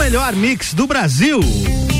melhor mix do Brasil.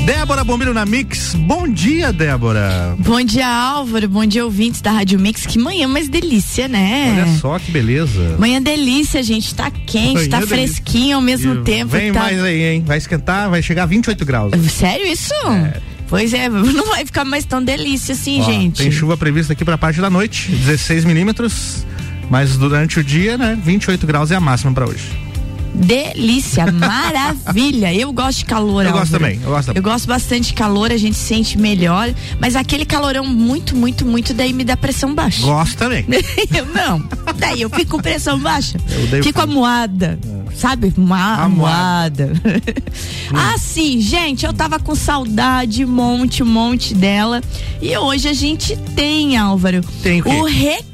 Débora Bombilho na Mix. Bom dia, Débora. Bom dia, Álvaro. Bom dia, ouvintes da Rádio Mix. Que manhã mais delícia, né? Olha só que beleza. Manhã delícia, gente. Tá quente, manhã tá fresquinho ao mesmo e tempo. Vem tá... mais aí, hein? Vai esquentar, vai chegar a 28 graus. Sério isso? É. Pois é, não vai ficar mais tão delícia assim, Ó, gente. Tem chuva prevista aqui pra parte da noite, 16 milímetros. Mas durante o dia, né? 28 graus é a máxima para hoje delícia, maravilha. Eu gosto de calor. Eu Álvaro. gosto também. Eu gosto, também. eu gosto bastante de calor, a gente se sente melhor. Mas aquele calorão muito, muito, muito, daí me dá pressão baixa. Gosto também. eu não. Daí eu fico com pressão baixa. Eu fico amuada. É. Sabe? Uma amuada. ah, sim, gente, eu tava com saudade, monte, monte dela. E hoje a gente tem, Álvaro, tem o, o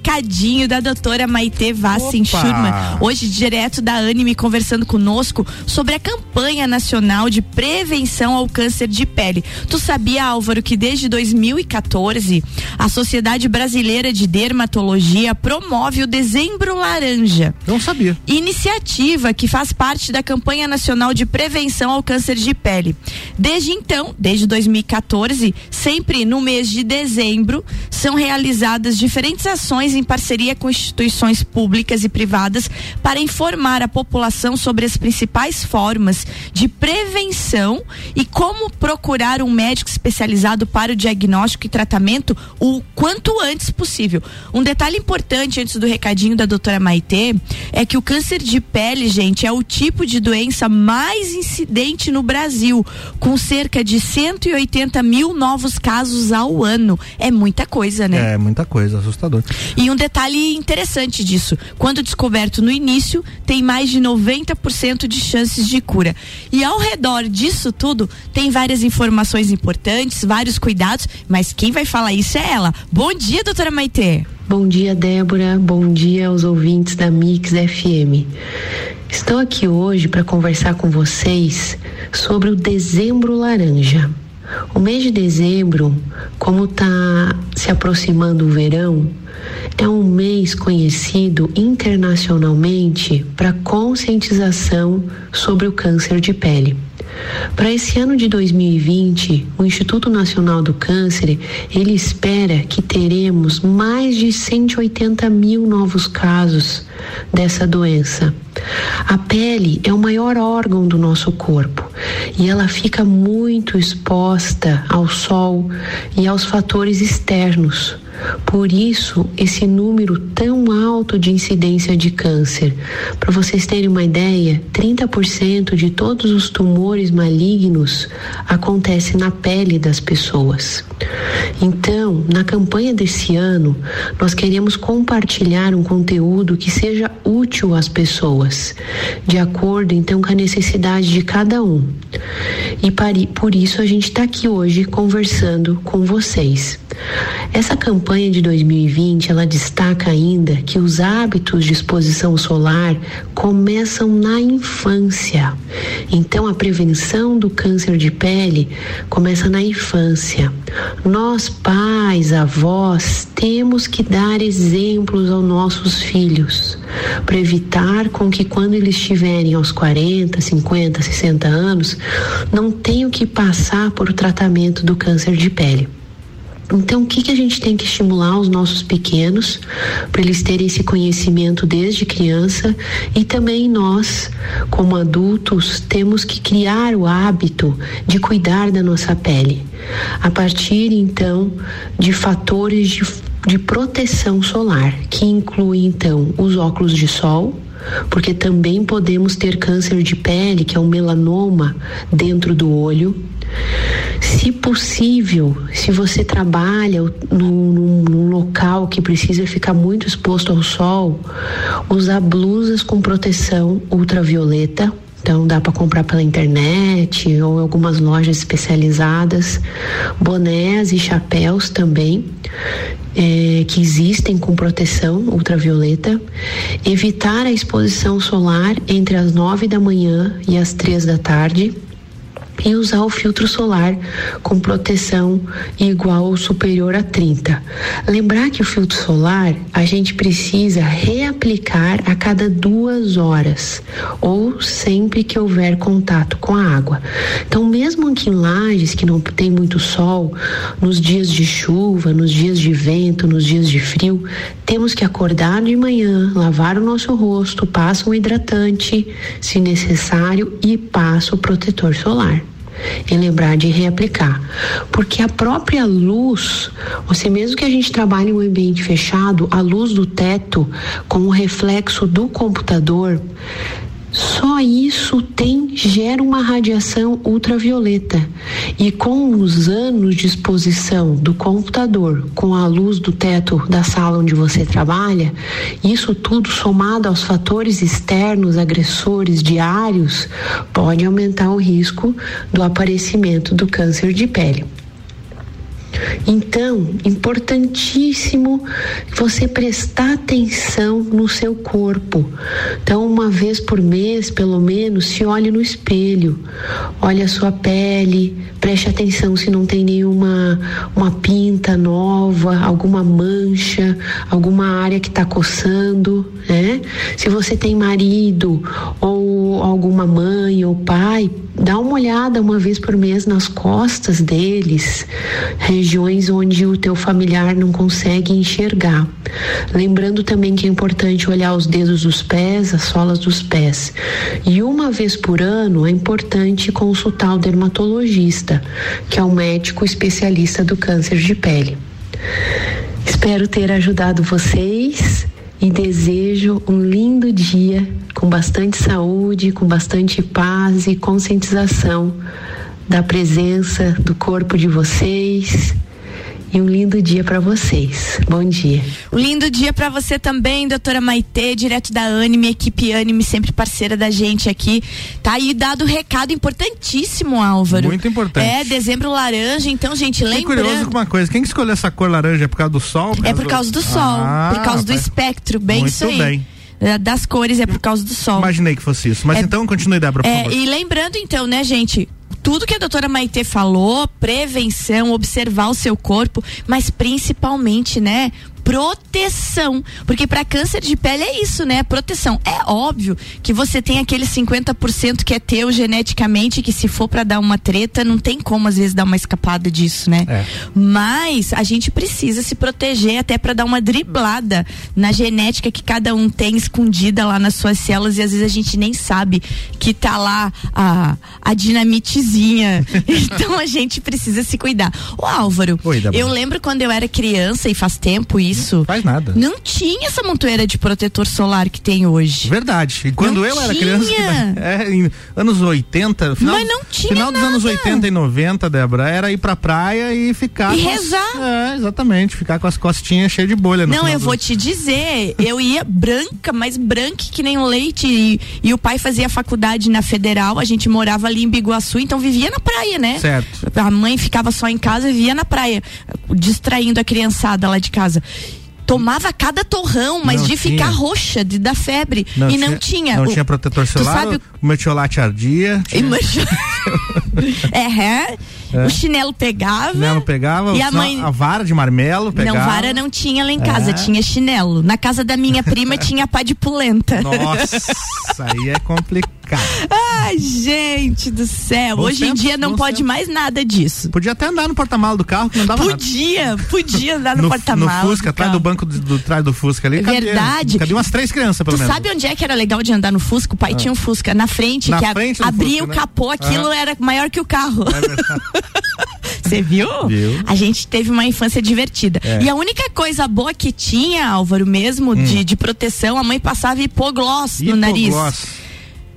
recadinho da doutora Maite Vassin Schurman. Hoje, direto da Anime, conversando conosco sobre a campanha nacional de prevenção ao câncer de pele. Tu sabia, Álvaro, que desde 2014 a Sociedade Brasileira de Dermatologia promove o Dezembro Laranja? Não sabia. Iniciativa que faz parte da campanha nacional de prevenção ao câncer de pele. Desde então, desde 2014, sempre no mês de dezembro, são realizadas diferentes ações em parceria com instituições públicas e privadas para informar a população sobre as principais formas de prevenção e como procurar um médico especializado para o diagnóstico e tratamento o quanto antes possível. Um detalhe importante antes do recadinho da doutora Maitê é que o câncer de pele, gente, é o tipo de doença mais incidente no Brasil, com cerca de 180 mil novos casos ao ano. É muita coisa, né? É muita coisa, assustador. E um detalhe interessante disso: quando descoberto no início, tem mais de 90% de chances de cura. E ao redor disso tudo, tem várias informações importantes, vários cuidados, mas quem vai falar isso é ela. Bom dia, doutora Maitê. Bom dia, Débora. Bom dia aos ouvintes da Mix FM. Estou aqui hoje para conversar com vocês sobre o Dezembro Laranja. O mês de dezembro, como está se aproximando o verão, é um mês conhecido internacionalmente para conscientização sobre o câncer de pele. Para esse ano de 2020, o Instituto Nacional do Câncer ele espera que teremos mais de 180 mil novos casos dessa doença. A pele é o maior órgão do nosso corpo e ela fica muito exposta ao sol e aos fatores externos. Por isso, esse número tão alto de incidência de câncer. Para vocês terem uma ideia, 30% de todos os tumores malignos acontecem na pele das pessoas. Então, na campanha desse ano, nós queremos compartilhar um conteúdo que seja útil às pessoas, de acordo então com a necessidade de cada um. E por isso a gente está aqui hoje conversando com vocês. Essa campanha de 2020, ela destaca ainda que os hábitos de exposição solar começam na infância. Então a prevenção do câncer de pele começa na infância. Nós, pais, avós, temos que dar exemplos aos nossos filhos para evitar com que quando eles estiverem aos 40, 50, 60 anos, não tenham que passar por tratamento do câncer de pele. Então, o que, que a gente tem que estimular os nossos pequenos para eles terem esse conhecimento desde criança e também nós, como adultos, temos que criar o hábito de cuidar da nossa pele a partir então de fatores de, de proteção solar, que inclui então os óculos de sol, porque também podemos ter câncer de pele, que é um melanoma dentro do olho. Se possível, se você trabalha num, num, local que precisa ficar muito exposto ao sol, usar blusas com proteção ultravioleta. Então dá para comprar pela internet ou algumas lojas especializadas, bonés e chapéus também. É, que existem com proteção ultravioleta, evitar a exposição solar entre as nove da manhã e as três da tarde e usar o filtro solar com proteção igual ou superior a 30. Lembrar que o filtro solar a gente precisa reaplicar a cada duas horas ou sempre que houver contato com a água. Então, mesmo aqui em lajes que não tem muito sol, nos dias de chuva, nos dias de vento, nos dias de frio, temos que acordar de manhã, lavar o nosso rosto, passa um hidratante, se necessário, e passa o protetor solar e lembrar de reaplicar. Porque a própria luz, você mesmo que a gente trabalhe em um ambiente fechado, a luz do teto com o reflexo do computador, só isso tem gera uma radiação ultravioleta. E com os anos de exposição do computador com a luz do teto da sala onde você trabalha, isso tudo somado aos fatores externos, agressores diários, pode aumentar o risco do aparecimento do câncer de pele. Então, importantíssimo você prestar atenção no seu corpo. Então, uma vez por mês, pelo menos, se olhe no espelho, olhe a sua pele, preste atenção se não tem nenhuma uma pinta nova, alguma mancha, alguma área que está coçando, né? Se você tem marido ou alguma mãe ou pai, dá uma olhada uma vez por mês nas costas deles, regiões onde o teu familiar não consegue enxergar. Lembrando também que é importante olhar os dedos dos pés, as solas dos pés. E uma vez por ano é importante consultar o dermatologista, que é o médico especialista do câncer de pele. Espero ter ajudado vocês e desejo um lindo dia com bastante saúde, com bastante paz e conscientização da presença do corpo de vocês e um lindo dia para vocês. Bom dia. Um lindo dia para você também, doutora Maitê, direto da Anime, equipe Anime, sempre parceira da gente aqui. Tá aí dado um recado importantíssimo, Álvaro. Muito importante. É, dezembro laranja, então, gente, Fiquei lembrando. curioso com uma coisa, quem que escolheu essa cor laranja? É por causa do sol? É por causa do sol, Ah, por causa do espectro, bem Muito isso aí. bem. Das cores é por causa do sol. Imaginei que fosse isso. Mas É- então continue, Débora, por É, favor. e lembrando então, né, gente, tudo que a doutora Maitê falou, prevenção, observar o seu corpo, mas principalmente, né, proteção, porque para câncer de pele é isso, né? Proteção. É óbvio que você tem aquele 50% que é teu geneticamente que se for para dar uma treta, não tem como às vezes dar uma escapada disso, né? É. Mas a gente precisa se proteger até para dar uma driblada na genética que cada um tem escondida lá nas suas células e às vezes a gente nem sabe que tá lá a, a dinamitezinha. então a gente precisa se cuidar. O Álvaro, Oi, eu lembro quando eu era criança e faz tempo isso. Faz nada. Não tinha essa montoeira de protetor solar que tem hoje. Verdade. E quando Não eu era tinha. criança, é, em anos 80, final, Mas não tinha final dos anos nada. 80 e 90, Débora, era ir pra praia e ficar. E com as- rezar. é, exatamente. Ficar com as costinhas cheias de bolha. Não, eu do- vou te dizer, eu ia branca, mas branca que nem um leite. E, e o pai fazia faculdade na federal, a gente morava ali em Biguaçu, então vivia na praia, né? Certo. A mãe ficava só em casa e vivia na praia, distraindo a criançada lá de casa. Tomava cada torrão, mas Não de tinha. ficar roxa, de dar febre. e não tinha. Não O- tinha protetor solar, sabe metiolate ardia. e mancha- é, é. O chinelo pegava. Chinelo pegava, E a mãe- a vara de marmelo pegava. Não, vara não tinha lá em casa, É. tinha chinelo. Na casa da minha prima tinha pá de polenta. Nossa, aí é complicado. Ai, gente do céu. Bons Hoje em tempos, dia não pode tempos. mais nada disso. Podia até andar no porta-malas do carro que não dava nada. Podia, podia andar no, No, porta-malas. no Fusca, atrás do banco do, do- trás do Fusca ali. cabia- Verdade. Cabia umas três crianças, pelo Tu menos. sabe onde é que era legal de andar no Fusca? O pai tinha um Fusca na frente, Na que a- frente do abria Fusca, o né? capô, aquilo Aham. era maior que o carro. É. Você viu? Viu. A gente teve uma infância divertida. É. Hum. E a única coisa boa que tinha, Álvaro, mesmo, de, de proteção, a mãe passava hipogloss no nariz.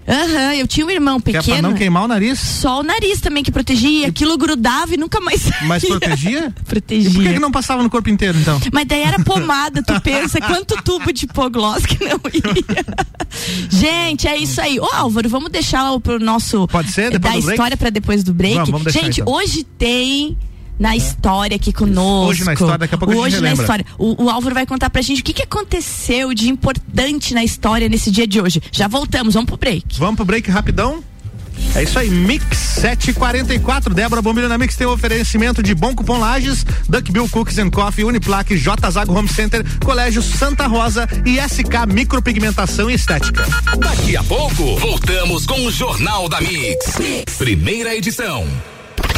Aham, uhum, eu tinha um irmão pequeno. Que é pra não queimar o nariz? Só o nariz também que protegia. E... Aquilo grudava e nunca mais saía. Mas protegia? protegia. E por que, que, não passava no corpo inteiro, então? Mas daí era pomada, tu pensa quanto tubo de hipoglós que não ia. Gente, é isso aí. Ô Álvaro, vamos deixar pro nosso. Pode ser? Depois da história para depois do break. Vamos, vamos deixar, Gente, então. hoje tem na história aqui conosco. Hoje na história, daqui a pouco Hoje a gente na história. O, o, Álvaro vai contar pra gente o que, que aconteceu de importante na história nesse dia de hoje. Já voltamos, vamos pro break. Vamos pro break rapidão? É isso aí, Mix 744. Débora Bombilho na Mix tem um oferecimento de Bom Cupom Lages, Duckbill Cookies and Coffee, Uniplaque, J Zago Home Center, Colégio Santa Rosa e SK Micropigmentação e Estética. Daqui a pouco, voltamos com o Jornal da mix. mix. Primeira edição.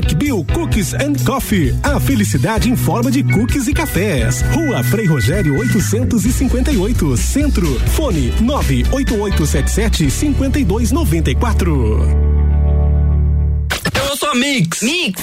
Duckbill Cookies and Coffee. A felicidade em forma de cookies e cafés. Rua Frei Rogério 858, Centro. Fone 98877 5294. Eu sou a Mix. Mix.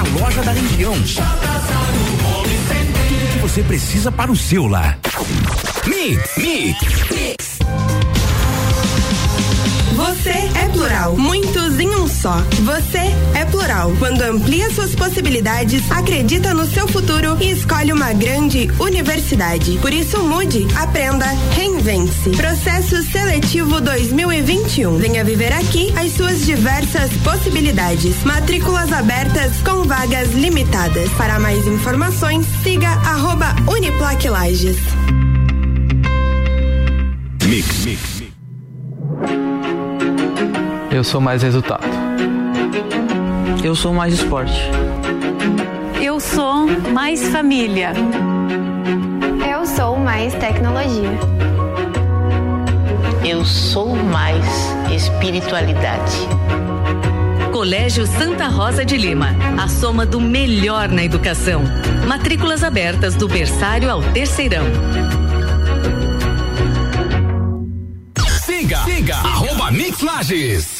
Completa loja da região. Tudo que você precisa para o seu lar. Mix, mix. Você é plural, muitos em um só. Você é Quando amplia suas possibilidades, acredita no seu futuro e escolhe uma grande universidade. Por isso mude, aprenda, reinvente-se. Processo seletivo 2021. Venha viver aqui as suas diversas possibilidades. Matrículas abertas com vagas limitadas. Para mais informações, siga arroba Uniplaque Lages. Mix, mix. Eu sou mais resultado. Eu sou mais esporte. Eu sou mais família. Eu sou mais tecnologia. Eu sou mais espiritualidade. Colégio Santa Rosa de Lima, a soma do melhor na educação. Matrículas abertas do berçário ao terceirão. Siga, siga, arroba Mix Lages.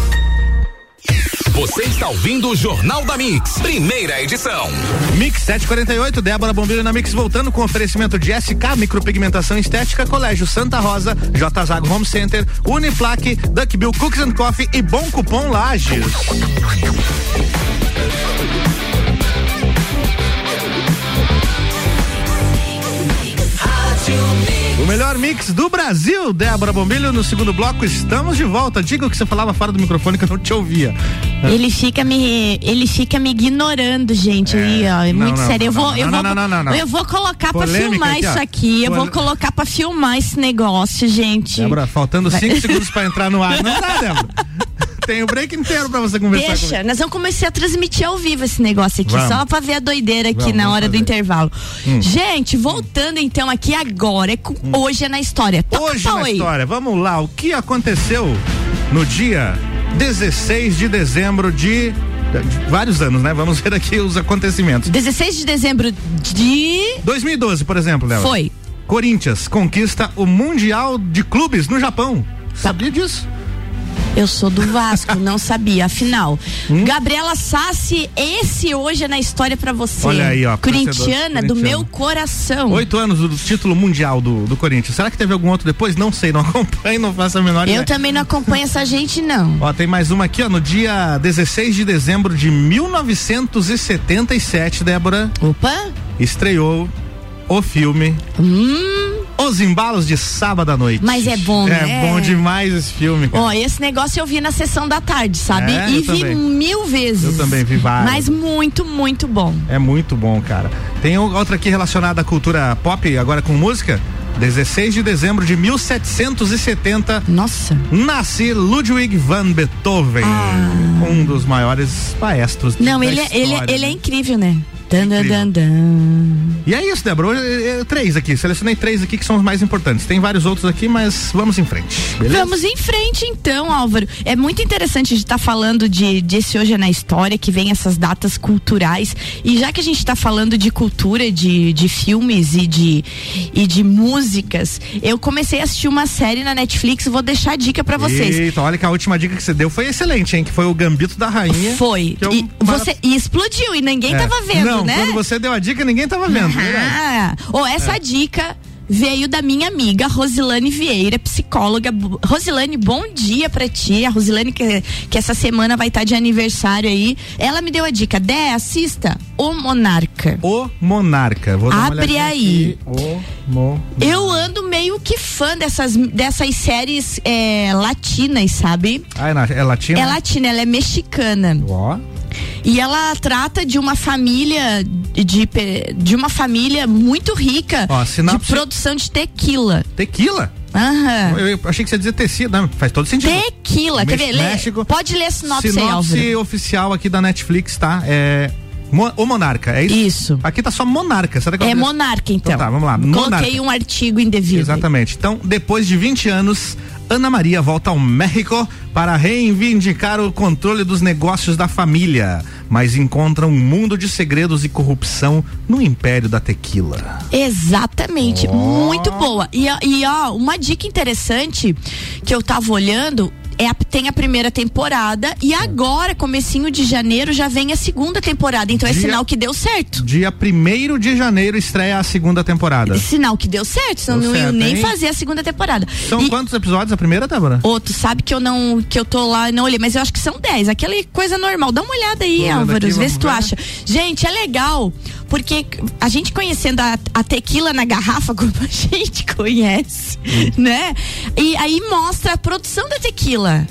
Você está ouvindo o Jornal da Mix, primeira edição. Mix 748, Débora Bombilho na Mix voltando com oferecimento de SK Micropigmentação Estética, Colégio Santa Rosa, J Zago Home Center, Uniplaque, Duckbill Cookies and Coffee e Bom Cupom Lages. Melhor mix do Brasil, Débora Bombilho, no segundo bloco, estamos de volta. Diga o que você falava fora do microfone que eu não te ouvia. Ele fica me, ele fica me ignorando, gente. É, aí, ó, é não, muito não, sério. Eu não, vou, não, eu não, vou, não, não, não. eu vou colocar pra Polêmica filmar aqui, isso aqui. Eu vou colocar pra filmar esse negócio, gente. Débora, faltando cinco segundos pra entrar no ar. Não dá, Débora. Tem o break inteiro pra você conversar Deixa, comigo. nós vamos começar a transmitir ao vivo esse negócio aqui, Vamos. só pra ver a doideira aqui Vamos, na hora do intervalo. Hum. Gente, voltando então aqui agora, é com- hoje é na história. Toca Hoje na história, vamos lá, o que aconteceu no dia 16 de dezembro de vários anos, né? Vamos ver aqui os acontecimentos. 16 de dezembro de 2012, por exemplo, Léo. Foi. Corinthians conquista o Mundial de Clubes no Japão. Sabia disso? Eu sou do Vasco, não sabia. Afinal, hum? Gabriela Sassi, esse hoje é na história para você. Olha aí, ó. Corintiana do meu coração. Oito anos do título mundial do, do Corinthians. Será que teve algum outro depois? Não sei, não acompanho, não faço a menor ideia. Eu também não acompanho essa gente, não. Ó, tem mais uma aqui, ó. No dia 16 de dezembro de 1977, Débora. Opa! Estreou o filme. Hum. Os embalos de sábado à noite. Mas é bom, é né? É bom demais esse filme. Ó, oh, esse negócio eu vi na sessão da tarde, sabe? É, e vi também. mil vezes. Eu também vi vários. Mas muito, muito bom. É muito bom, cara. Tem outra aqui relacionada à cultura pop, agora com música. 16 de dezembro de 1770. Nossa. Nasce Ludwig van Beethoven, ah. um dos maiores maestros Não, ele, é, ele, é, ele é incrível, né? Dan, dan, dan, e é isso, Débora. três aqui. Selecionei três aqui que são os mais importantes. Tem vários outros aqui, mas vamos em frente. Beleza? Vamos em frente, então, Álvaro. É muito interessante a gente estar tá falando de, de esse Hoje é na História, que vem essas datas culturais. E já que a gente está falando de cultura, de, de filmes e de, e de músicas, eu comecei a assistir uma série na Netflix. Vou deixar a dica para vocês. Eita, olha que a última dica que você deu foi excelente, hein? Que foi o Gambito da Rainha. Foi. E, você, e explodiu e ninguém é. tava vendo, Não, né? Quando você deu a dica, ninguém tava vendo. Ah, ou oh, essa é. dica veio da minha amiga Rosilane Vieira, psicóloga. Rosilane, bom dia pra ti. A Rosilane, que, que essa semana vai estar tá de aniversário aí. Ela me deu a dica. Dé, assista O Monarca. O Monarca. Vou dar Abre aí. O Monarca. Eu ando meio que fã dessas, dessas séries é, latinas, sabe? Ah, é, é latina? É latina, ela é mexicana. Ó. E ela trata de uma família de, de uma família muito rica Ó, de produção de tequila. Tequila? Aham. Eu, eu, achei que você dizia tecido, não, faz todo sentido. Tequila, quer ver? México, pode ler a sinopse, sinopse aí, oficial aqui da Netflix, tá? É o Monarca, é isso? Isso. Aqui tá só Monarca, será que É Monarca, então. então. Tá, vamos lá. Coloquei um artigo indevido. Exatamente. Então, depois de 20 anos, Ana Maria volta ao México para reivindicar o controle dos negócios da família, mas encontra um mundo de segredos e corrupção no império da tequila. Exatamente, oh. muito boa. E, e ó, uma dica interessante que eu tava olhando, é a, tem a primeira temporada e agora, comecinho de janeiro, já vem a segunda temporada. Então é dia, é sinal que deu certo. Dia 1 de janeiro estreia a segunda temporada. Sinal que deu certo, senão deu não certo, nem hein? fazer a segunda temporada. São e, quantos episódios a primeira, Débora? Outro, sabe que eu não, que eu tô lá e não olhei, mas eu acho que são 10. Aquela coisa normal. Dá uma olhada aí, Álvaro, vê se tu ver. acha. Gente, é legal, porque a gente conhecendo a, a tequila na garrafa, como a gente conhece, hum. né? E aí mostra a produção da tequila.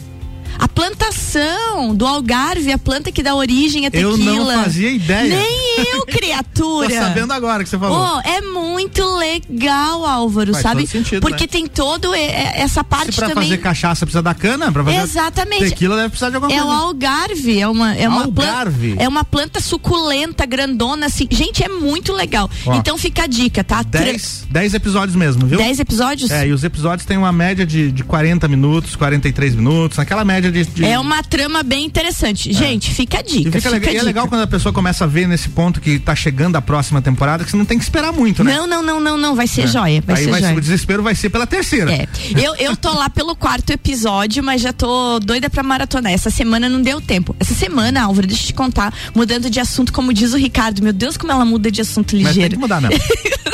A plantação do Algarve, a planta que dá origem à tequila. Eu não fazia ideia. Nem eu, criatura. Tô sabendo agora que você falou. Oh, é muito legal, Álvaro, Faz sabe? Sentido, Porque né? tem todo essa parte Se pra também. fazer cachaça precisa da cana, pra fazer Exatamente. tequila deve precisar de alguma é coisa. É o algarve, é uma é uma algarve. planta, é uma planta suculenta, grandona assim. Gente, é muito legal. Ó, então fica a dica, tá? 10 dez episódios mesmo, viu? 10 episódios? É, e os episódios têm uma média de, de 40 minutos, 43 minutos, naquela média de, de... É uma trama bem interessante. É. Gente, fica a dica. E, fica fica e é legal quando a pessoa começa a ver nesse ponto que tá chegando a próxima temporada, que você não tem que esperar muito, né? Não, não, não, não, não. Vai ser é. joia. Vai Aí ser vai joia. O desespero vai ser pela terceira. É. Eu, eu tô lá pelo quarto episódio, mas já tô doida pra maratonar. Essa semana não deu tempo. Essa semana, Álvaro, deixa eu te contar, mudando de assunto, como diz o Ricardo. Meu Deus, como ela muda de assunto ligeiro. Mas tem que mudar mesmo.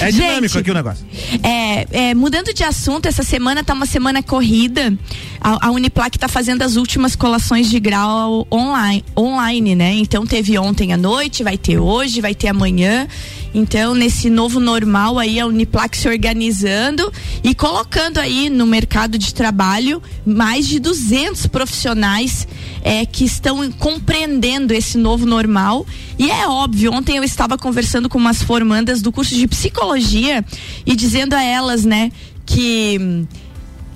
É dinâmico Gente, aqui o negócio. É, é, mudando de assunto, essa semana tá uma semana corrida. A, a Uniplac tá fazendo as últimas colações de grau online, online, né? Então teve ontem à noite, vai ter hoje, vai ter amanhã. Então, nesse novo normal aí, a Uniplac se organizando e colocando aí no mercado de trabalho mais de 200 profissionais é, que estão compreendendo esse novo normal. E é óbvio, ontem eu estava conversando com umas formandas do curso de psicologia e dizendo a elas, né, que hum,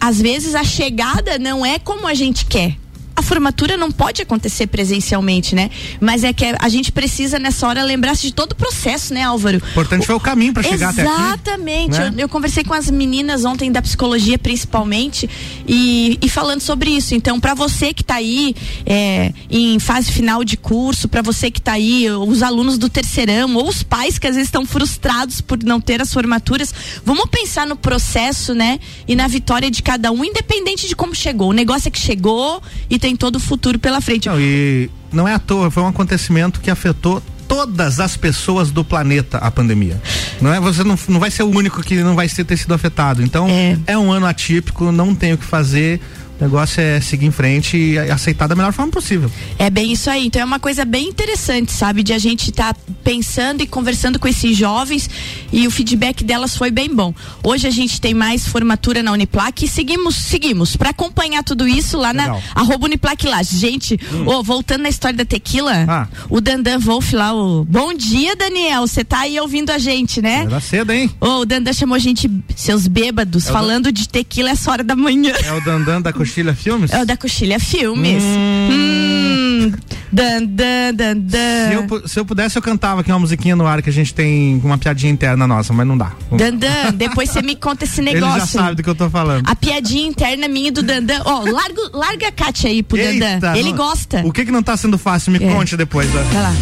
às vezes a chegada não é como a gente quer a formatura não pode acontecer presencialmente, né? Mas é que a gente precisa nessa hora lembrar-se de todo o processo, né, Álvaro? O importante foi o caminho para chegar até aqui. Exatamente. Né? Eu, eu, conversei com as meninas ontem da psicologia, principalmente, e, e falando sobre isso. Então, para você que está aí é, em fase final de curso, para você que está aí, os alunos do terceirão, ou os pais que às vezes estão frustrados por não ter as formaturas, vamos pensar no processo, né? E na vitória de cada um, independente de como chegou. O negócio é que chegou e tem todo o futuro pela frente. Não, e não é à toa, foi um acontecimento que afetou todas as pessoas do planeta a pandemia. Não é você não, não vai ser o único que não vai ser, ter sido afetado. Então é. é um ano atípico, não tem o que fazer. O negócio é seguir em frente e aceitar da melhor forma possível. É bem isso aí. Então é uma coisa bem interessante, sabe? De a gente estar tá pensando e conversando com esses jovens e o feedback delas foi bem bom. Hoje a gente tem mais formatura na Uniplac e seguimos, seguimos para acompanhar tudo isso lá Legal. na arroba Uniplac lá. Gente, hum. oh, voltando na história da tequila, ah. o Dandan Wolf lá, o bom dia, Daniel. Você tá aí ouvindo a gente, né? Era cedo, hein? Oh, o Dandan chamou a gente, seus bêbados, é falando Dan... de tequila essa hora da manhã. É o Dandan da Coxilha Filmes? É o da Coxilha Filmes. Hum. hum. Dan, dan, dan, dan. Se, eu, se eu pudesse, eu cantava aqui uma musiquinha no ar que a gente tem uma piadinha interna nossa, mas não dá. Dandan, depois você me conta esse negócio. Ele já sabe do que eu tô falando. A piadinha interna minha e do Dandan. Ó, oh, larga, larga a Kátia aí pro Eita, Dandan. Ele não, gosta. O que que não tá sendo fácil? Me é. conte depois. Vai lá.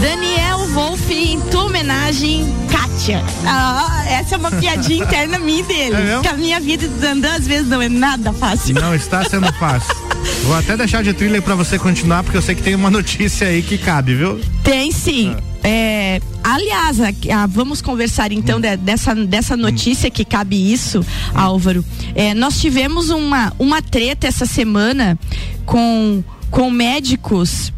Daniel Wolf, em tua homenagem, Kátia. Ah, essa é uma piadinha interna minha dele. É que a minha vida do Dandan às vezes não é nada fácil. Não está sendo fácil. Vou até deixar de thriller para você continuar, porque eu sei que tem uma notícia aí que cabe, viu? Tem sim. Ah. É, aliás, a, a, vamos conversar então hum. de, dessa, dessa notícia hum. que cabe isso, hum. Álvaro. É, nós tivemos uma, uma treta essa semana com, com médicos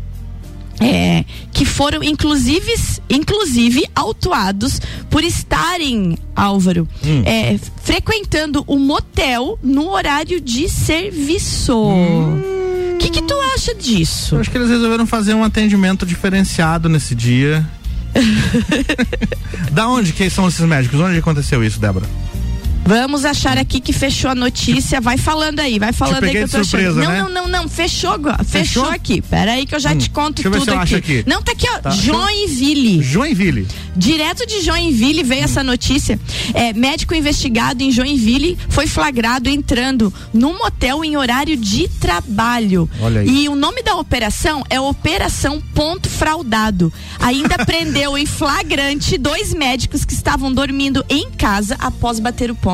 é, que foram inclusive, inclusive autuados por estarem, Álvaro, hum. é, frequentando o motel no horário de serviço. O hum. que, que tu acha disso? Eu acho que eles resolveram fazer um atendimento diferenciado nesse dia. da onde que são esses médicos? Onde aconteceu isso, Débora? Vamos achar aqui que fechou a notícia. Vai falando aí, vai falando aí que eu tô surpresa, achando. Né? Não, não, não, não. Fechou, fechou, fechou aqui. Pera aí que eu já hum. te conto tudo aqui. aqui. Não, tá aqui, ó. Tá. Joinville. Joinville. Direto de Joinville veio hum. essa notícia. É, médico investigado em Joinville foi flagrado entrando num motel em horário de trabalho. Olha aí. E o nome da operação é Operação Ponto Fraudado. Ainda prendeu em flagrante dois médicos que estavam dormindo em casa após bater o ponto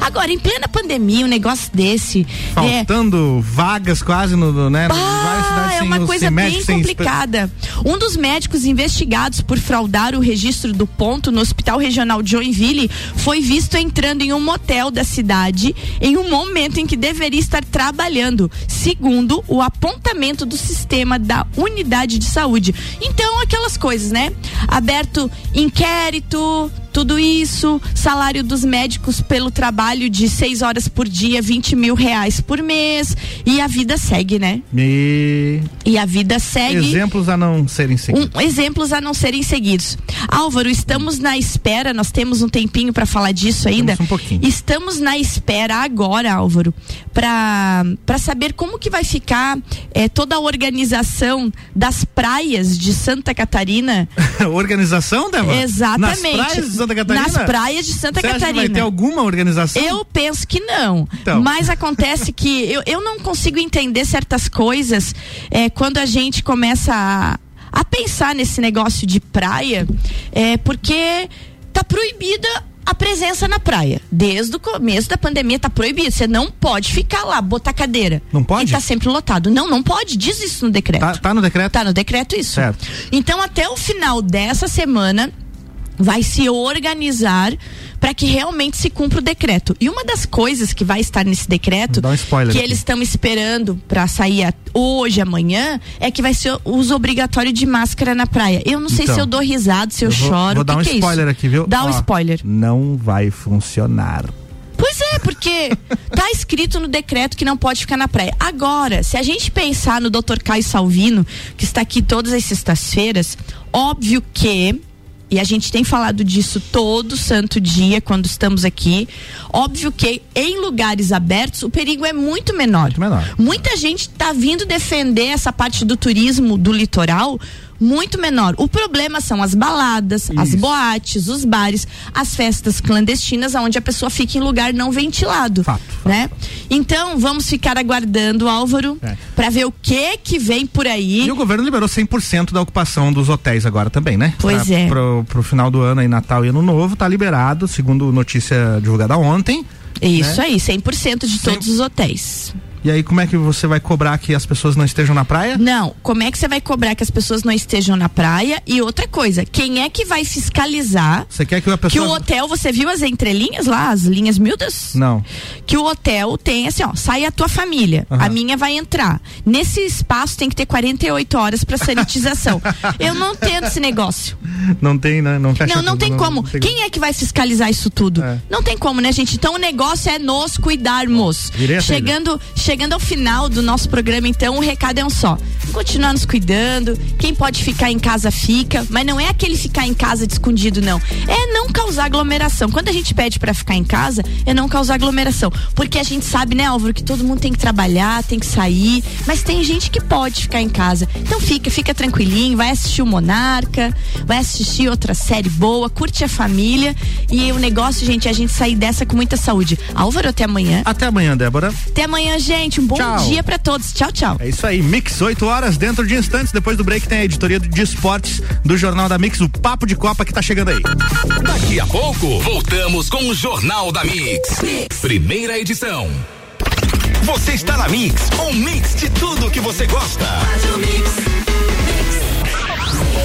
Agora, em plena pandemia, um negócio desse. Faltando é... vagas quase no, né? Ah, é uma coisa bem complicada. Um dos médicos investigados por fraudar o registro do ponto no Hospital Regional de Joinville foi visto entrando em um motel da cidade em um momento em que deveria estar trabalhando, segundo o apontamento do sistema da unidade de saúde. Então, aquelas coisas, né? Aberto inquérito, tudo isso, salário dos médicos pelo trabalho de seis horas por dia, 20 mil reais por mês. E a vida segue, né? E, e a vida segue. Exemplos a não serem seguidos. Um, exemplos a não serem seguidos. Álvaro, estamos na espera, nós temos um tempinho para falar disso ainda. Temos um pouquinho. Estamos na espera agora, Álvaro, para saber como que vai ficar é, toda a organização das praias de Santa Catarina. organização, Débora? Exatamente. Nas praias Santa Catarina? Nas praias de Santa Você Catarina. Acha que vai ter alguma organização? Eu penso que não. Então. Mas acontece que eu, eu não consigo entender certas coisas é, quando a gente começa a, a pensar nesse negócio de praia, é, porque tá proibida a presença na praia. Desde o começo da pandemia tá proibido. Você não pode ficar lá, botar cadeira. Não pode? E tá sempre lotado. Não, não pode. Diz isso no decreto. Tá, tá no decreto? Tá no decreto isso. Certo. Então, até o final dessa semana, vai se organizar para que realmente se cumpra o decreto. E uma das coisas que vai estar nesse decreto, um que eles estão esperando para sair hoje, amanhã, é que vai ser o uso obrigatório de máscara na praia. Eu não sei então, se eu dou risada, se eu, eu vou, choro. Vou dar que um que spoiler é aqui, viu? Dá Ó, um spoiler. Não vai funcionar. Pois é, porque tá escrito no decreto que não pode ficar na praia. Agora, se a gente pensar no Dr. Caio Salvino, que está aqui todas as sextas-feiras, óbvio que e a gente tem falado disso todo santo dia quando estamos aqui. Óbvio que em lugares abertos o perigo é muito menor. Muito menor. Muita gente está vindo defender essa parte do turismo do litoral muito menor. O problema são as baladas, Isso. as boates, os bares, as festas clandestinas, onde a pessoa fica em lugar não ventilado, fato, né? Fato. Então vamos ficar aguardando, Álvaro, é. para ver o que que vem por aí. E o governo liberou 100% da ocupação dos hotéis agora também, né? Pois pra, é. Pro, pro final do ano aí Natal e Ano Novo tá liberado, segundo notícia divulgada ontem. Isso né? aí, 100% de 100... todos os hotéis. E aí, como é que você vai cobrar que as pessoas não estejam na praia? Não, como é que você vai cobrar que as pessoas não estejam na praia? E outra coisa, quem é que vai fiscalizar? Você quer que a pessoa. Que o hotel, você viu as entrelinhas lá, as linhas miúdas? Não. Que o hotel tem assim, ó, sai a tua família, uhum. a minha vai entrar. Nesse espaço tem que ter 48 horas para sanitização. Eu não entendo esse negócio. Não tem, né? Não, fecha não, não tem não, como. Não tem... Quem é que vai fiscalizar isso tudo? É. Não tem como, né, gente? Então o negócio é nos cuidarmos. Chegando, chegando chegando ao final do nosso programa, então, o recado é um só. Continuar nos cuidando. Quem pode ficar em casa, fica. Mas não é aquele ficar em casa de escondido, não. É não causar aglomeração. Quando a gente pede para ficar em casa, é não causar aglomeração. Porque a gente sabe, né, Álvaro, que todo mundo tem que trabalhar, tem que sair. Mas tem gente que pode ficar em casa. Então fica, fica tranquilinho, vai assistir o Monarca, vai assistir outra série boa, curte a família. E o negócio, gente, é a gente sair dessa com muita saúde. Álvaro, até amanhã. Até amanhã, Débora. Até amanhã, gente gente. Um bom tchau. dia para todos. Tchau, tchau. É isso aí. Mix, 8 horas dentro de instantes. Depois do break tem a editoria de esportes do Jornal da Mix, o Papo de Copa que tá chegando aí. Daqui a pouco, voltamos com o Jornal da mix. mix. Primeira edição. Você está na Mix, um mix de tudo que você gosta. Faz o mix.